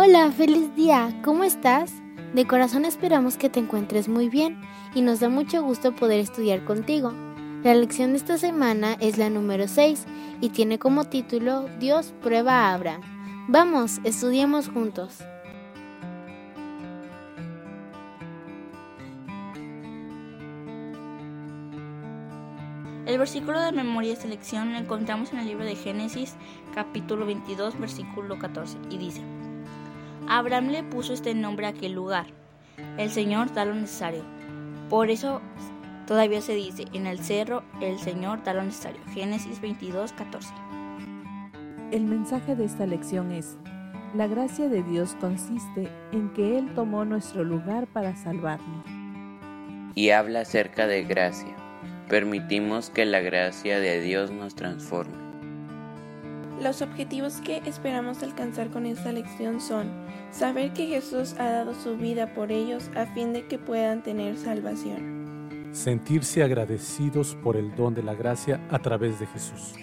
Hola, feliz día, ¿cómo estás? De corazón esperamos que te encuentres muy bien y nos da mucho gusto poder estudiar contigo. La lección de esta semana es la número 6 y tiene como título Dios prueba a Abraham. Vamos, estudiemos juntos. El versículo de memoria de lección lo encontramos en el libro de Génesis capítulo 22 versículo 14 y dice, Abraham le puso este nombre a aquel lugar, el Señor da lo necesario. Por eso todavía se dice, en el cerro el Señor da lo necesario. Génesis 22, 14. El mensaje de esta lección es, la gracia de Dios consiste en que Él tomó nuestro lugar para salvarnos. Y habla acerca de gracia. Permitimos que la gracia de Dios nos transforme. Los objetivos que esperamos alcanzar con esta lección son saber que Jesús ha dado su vida por ellos a fin de que puedan tener salvación. Sentirse agradecidos por el don de la gracia a través de Jesús.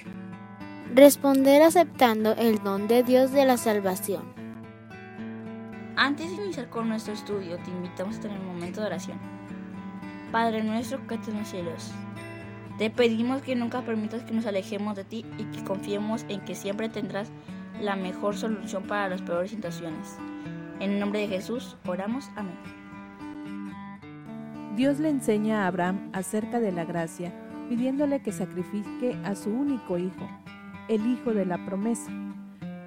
Responder aceptando el don de Dios de la salvación. Antes de iniciar con nuestro estudio, te invitamos a tener un momento de oración. Padre nuestro que estás en los cielos, te pedimos que nunca permitas que nos alejemos de ti y que confiemos en que siempre tendrás la mejor solución para las peores situaciones. En el nombre de Jesús oramos. Amén. Dios le enseña a Abraham acerca de la gracia, pidiéndole que sacrifique a su único hijo, el hijo de la promesa.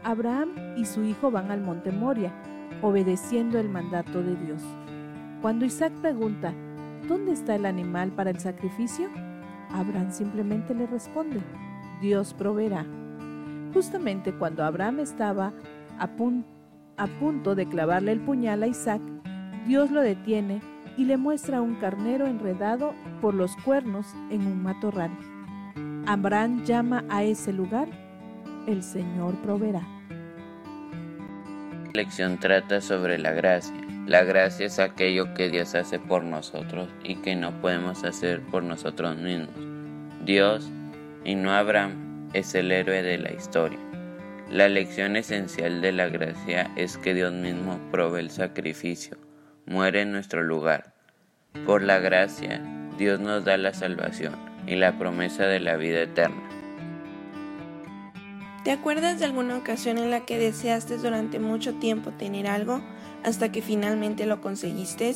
Abraham y su hijo van al monte Moria, obedeciendo el mandato de Dios. Cuando Isaac pregunta, ¿dónde está el animal para el sacrificio? Abraham simplemente le responde, Dios proveerá. Justamente cuando Abraham estaba a, punto de clavarle el puñal a Isaac, Dios lo detiene y le muestra un carnero enredado por los cuernos en un matorral. Abraham llama a ese lugar, el Señor proveerá. La lección trata sobre la gracia. La gracia es aquello que Dios hace por nosotros y que no podemos hacer por nosotros mismos. Dios, y no Abraham, es el héroe de la historia. La lección esencial de la gracia es que Dios mismo provee el sacrificio, muere en nuestro lugar. Por la gracia, Dios nos da la salvación y la promesa de la vida eterna. ¿Te acuerdas de alguna ocasión en la que deseaste durante mucho tiempo tener algo hasta que finalmente lo conseguiste?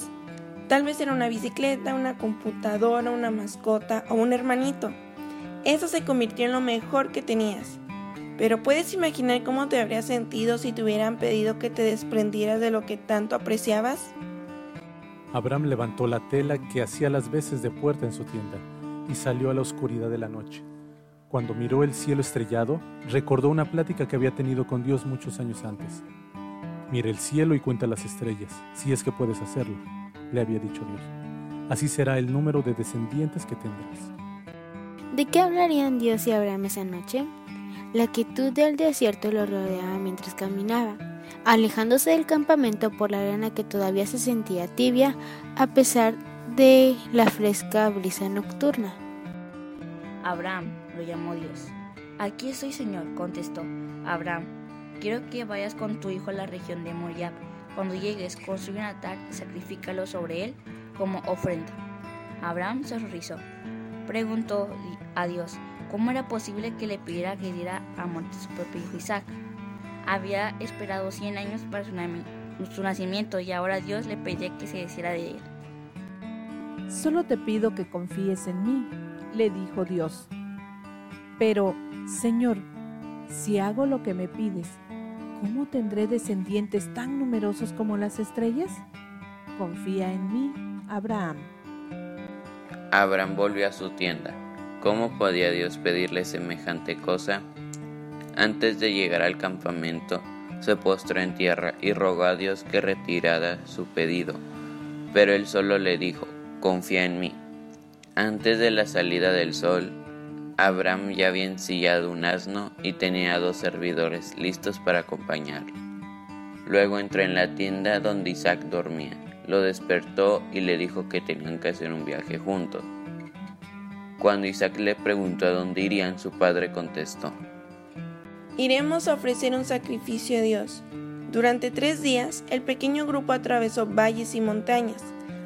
Tal vez era una bicicleta, una computadora, una mascota o un hermanito. Eso se convirtió en lo mejor que tenías. Pero puedes imaginar cómo te habrías sentido si te hubieran pedido que te desprendieras de lo que tanto apreciabas. Abraham levantó la tela que hacía las veces de puerta en su tienda y salió a la oscuridad de la noche. Cuando miró el cielo estrellado, recordó una plática que había tenido con Dios muchos años antes. Mira el cielo y cuenta las estrellas, si es que puedes hacerlo, le había dicho Dios. Así será el número de descendientes que tendrás. ¿De qué hablarían Dios y Abraham esa noche? La quietud del desierto lo rodeaba mientras caminaba, alejándose del campamento por la arena que todavía se sentía tibia a pesar de la fresca brisa nocturna. Abraham, lo llamó Dios. Aquí estoy, Señor, contestó. Abraham, quiero que vayas con tu hijo a la región de Moriah. Cuando llegues, construye un altar y sacrifícalo sobre él como ofrenda. Abraham se horrorizó. Preguntó a Dios cómo era posible que le pidiera que diera a muerte su propio hijo Isaac. Había esperado 100 años para su, nacimiento y ahora Dios le pedía que se hiciera de él. Solo te pido que confíes en mí, le dijo Dios. Pero, Señor, si hago lo que me pides, ¿cómo tendré descendientes tan numerosos como las estrellas? Confía en mí, Abraham. Abraham volvió a su tienda. ¿Cómo podía Dios pedirle semejante cosa? Antes de llegar al campamento, se postró en tierra y rogó a Dios que retirara su pedido. Pero él solo le dijo, confía en mí. Antes de la salida del sol, Abraham ya había ensillado un asno y tenía dos servidores listos para acompañarlo. Luego entró en la tienda donde Isaac dormía, lo despertó y le dijo que tenían que hacer un viaje juntos. Cuando Isaac le preguntó a dónde irían, su padre contestó, Iremos a ofrecer un sacrificio a Dios. Durante tres días, el pequeño grupo atravesó valles y montañas.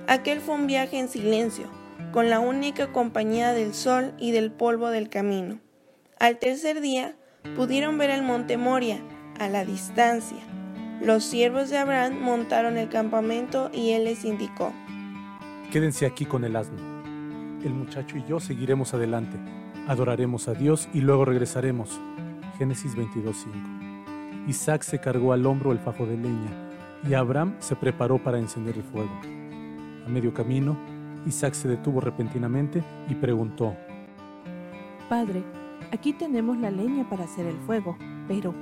Aquel fue un viaje en silencio, con la única compañía del sol y del polvo del camino. Al tercer día, pudieron ver el monte Moria, a la distancia. Los siervos de Abraham montaron el campamento y él les indicó. Quédense aquí con el asno. El muchacho y yo seguiremos adelante. Adoraremos a Dios y luego regresaremos. Génesis 22.5. Isaac se cargó al hombro el fajo de leña y Abraham se preparó para encender el fuego. A medio camino, Isaac se detuvo repentinamente y preguntó, Padre, aquí tenemos la leña para hacer el fuego, pero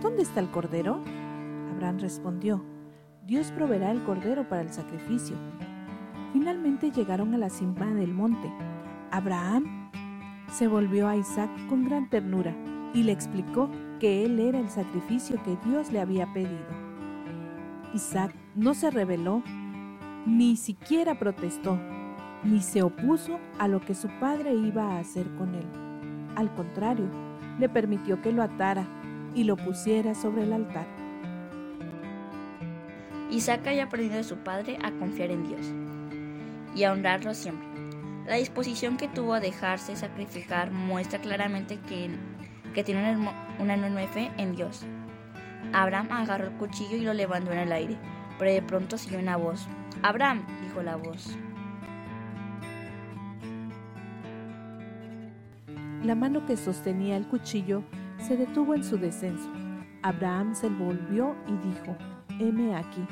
¿dónde está el cordero? Abraham respondió, Dios proveerá el cordero para el sacrificio. Finalmente llegaron a la cima del monte. Abraham se volvió a Isaac con gran ternura y le explicó que él era el sacrificio que Dios le había pedido. Isaac no se rebeló, ni siquiera protestó, ni se opuso a lo que su padre iba a hacer con él. Al contrario, le permitió que lo atara y lo pusiera sobre el altar. Isaac había aprendido de su padre a confiar en Dios y a honrarlo siempre. La disposición que tuvo a dejarse sacrificar muestra claramente que, que tiene una enorme fe en Dios. Abraham agarró el cuchillo y lo levantó en el aire, pero de pronto siguió una voz. Abraham, dijo la voz. La mano que sostenía el cuchillo se detuvo en su descenso. Abraham se volvió y dijo, heme aquí.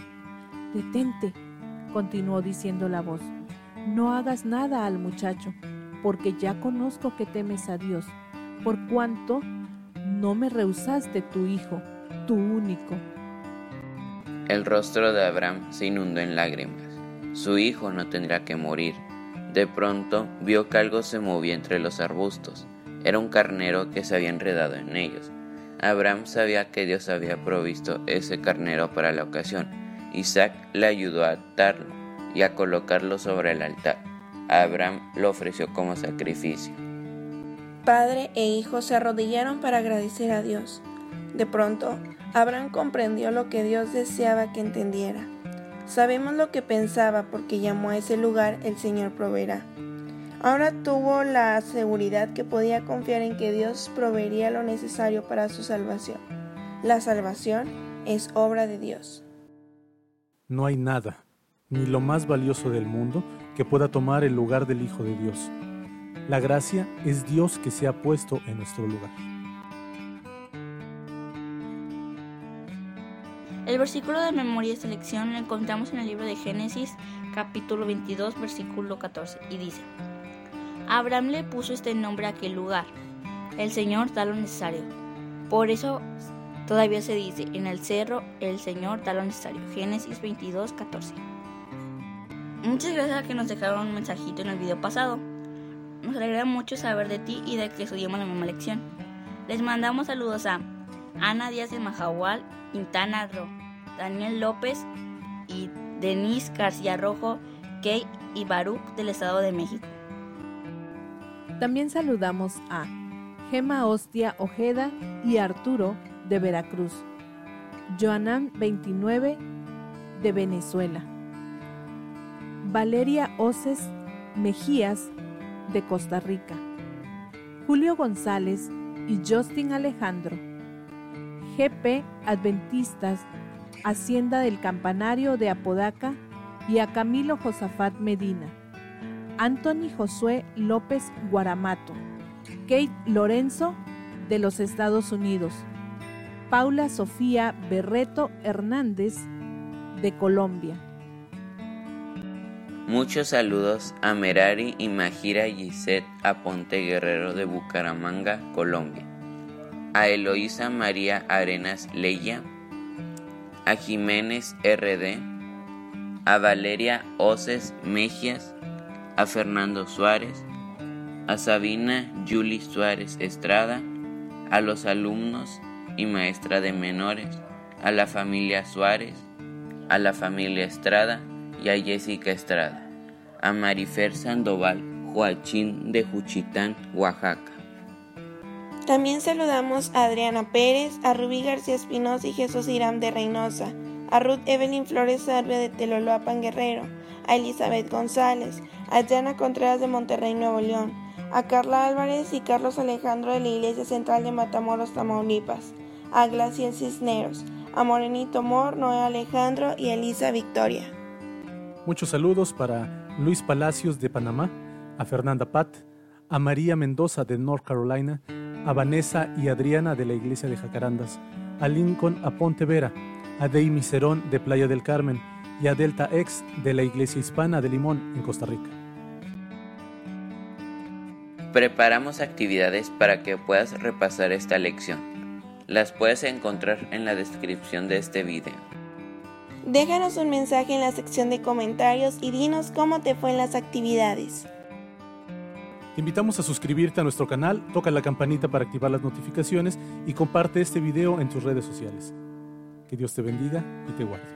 Detente, continuó diciendo la voz. No hagas nada al muchacho, porque ya conozco que temes a Dios, por cuanto no me rehusaste tu hijo, tu único. El rostro de Abraham se inundó en lágrimas. Su hijo no tendrá que morir. De pronto vio que algo se movía entre los arbustos. Era un carnero que se había enredado en ellos. Abraham sabía que Dios había provisto ese carnero para la ocasión. Isaac le ayudó a atarlo y a colocarlo sobre el altar. Abraham lo ofreció como sacrificio. Padre e hijo se arrodillaron para agradecer a Dios. De pronto, Abraham comprendió lo que Dios deseaba que entendiera. Sabemos lo que pensaba porque llamó a ese lugar el Señor proveerá. Ahora tuvo la seguridad que podía confiar en que Dios proveería lo necesario para su salvación. La salvación es obra de Dios. No hay nada, ni lo más valioso del mundo, que pueda tomar el lugar del Hijo de Dios. La gracia es Dios que se ha puesto en nuestro lugar. El versículo de memoria y selección lo encontramos en el libro de Génesis capítulo 22 versículo 14 y dice, Abraham le puso este nombre a aquel lugar, el Señor da lo necesario. Por eso todavía se dice, en el cerro el Señor da lo necesario. Génesis 22, 14. Muchas gracias a que nos dejaron un mensajito en el video pasado. Nos alegra mucho saber de ti y de que estudiamos la misma lección. Les mandamos saludos a Ana Díaz de Majahual, Quintana Ro, Daniel López y Denise García Rojo, Kay y Baruch del Estado de México. También saludamos a Gema Hostia Ojeda y Arturo de Veracruz, Joanán 29 de Venezuela, Valeria Oces Mejías de Costa Rica, Julio González y Justin Alejandro, GP Adventistas, Hacienda del Campanario de Apodaca y a Camilo Josafat Medina. Anthony Josué López Guaramato, Kate Lorenzo de los Estados Unidos, Paula Sofía Berreto Hernández de Colombia. Muchos saludos a Merari y Majira Gisette Aponte Guerrero de Bucaramanga, Colombia. A Eloísa María Arenas Leya. A Jiménez RD. A Valeria Oces Mejias a Fernando Suárez, a Sabina Julie Suárez Estrada, a los alumnos y maestra de menores, a la familia Suárez, a la familia Estrada y a Jessica Estrada, a Marifer Sandoval Joachín de Juchitán, Oaxaca, También saludamos a Adriana Pérez, a Rubí García Espinosa y Jesús Irán de Reynosa, a Ruth Evelyn Flores Sarve de Teloloapan Guerrero, a Elizabeth González, a Diana Contreras de Monterrey, Nuevo León, a Carla Álvarez y Carlos Alejandro de la Iglesia Central de Matamoros, Tamaulipas, a Glaciel Cisneros, a Morenito Mor, Noé Alejandro y Elisa Victoria. Muchos saludos para Luis Palacios de Panamá, a Fernanda Pat, a María Mendoza de North Carolina, a Vanessa y Adriana de la Iglesia de Jacarandas, a Lincoln Aponte Vera, a Deimi Cerón de Playa del Carmen y a Delta X de la Iglesia Hispana de Limón en Costa Rica. Preparamos actividades para que puedas repasar esta lección. Las puedes encontrar en la descripción de este video. Déjanos un mensaje en la sección de comentarios y dinos cómo te fue en las actividades. Te invitamos a suscribirte a nuestro canal, toca la campanita para activar las notificaciones y comparte este video en tus redes sociales. Que Dios te bendiga y te guarde.